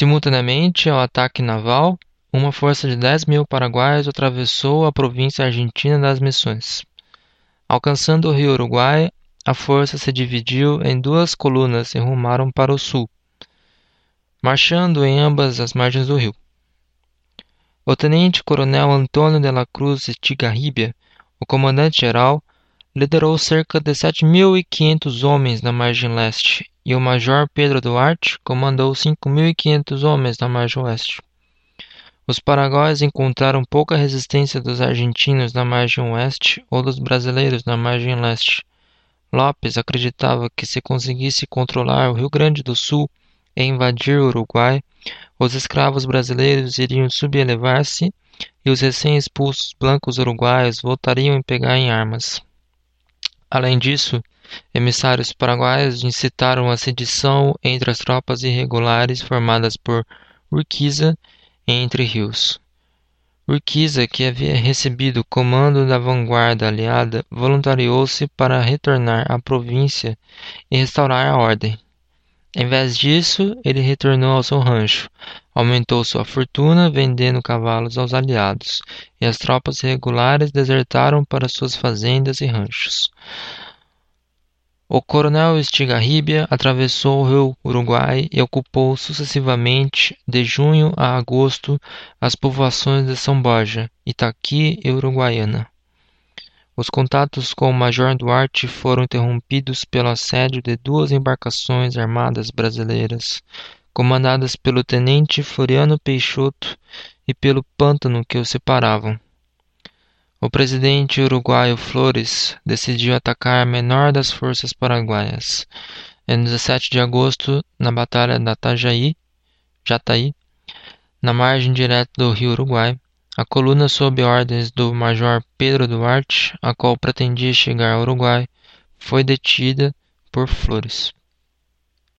Simultaneamente ao ataque naval, uma força de 10 mil paraguaios atravessou a província argentina das Missões. Alcançando o rio Uruguai, a força se dividiu em duas colunas e rumaram para o sul, marchando em ambas as margens do rio. O tenente-coronel Antônio de la Cruz Estigarribia, o comandante-geral, liderou cerca de 7.500 homens na margem leste e o major Pedro Duarte comandou 5.500 homens na margem oeste. Os paraguaios encontraram pouca resistência dos argentinos na margem oeste ou dos brasileiros na margem leste. Lopes acreditava que se conseguisse controlar o Rio Grande do Sul e invadir o Uruguai, os escravos brasileiros iriam sublevar-se e os recém-expulsos blancos uruguaios voltariam a pegar em armas. Além disso, emissários paraguaios incitaram a sedição entre as tropas irregulares formadas por Urquiza entre rios. Urquiza, que havia recebido o comando da vanguarda aliada, voluntariou-se para retornar à província e restaurar a ordem. Em vez disso, ele retornou ao seu rancho, aumentou sua fortuna vendendo cavalos aos aliados, e as tropas regulares desertaram para suas fazendas e ranchos. O coronel Estigarribia atravessou o rio Uruguai e ocupou sucessivamente, de junho a agosto, as povoações de São Borja, Itaqui e Uruguaiana. Os contatos com o Major Duarte foram interrompidos pelo assédio de duas embarcações armadas brasileiras, comandadas pelo tenente Floriano Peixoto e pelo pântano que os separavam. O presidente uruguaio Flores decidiu atacar a menor das forças paraguaias. Em 17 de agosto, na Batalha da Tajaí, Jataí, na margem direta do rio Uruguai, a coluna sob ordens do Major Pedro Duarte, a qual pretendia chegar ao Uruguai, foi detida por Flores.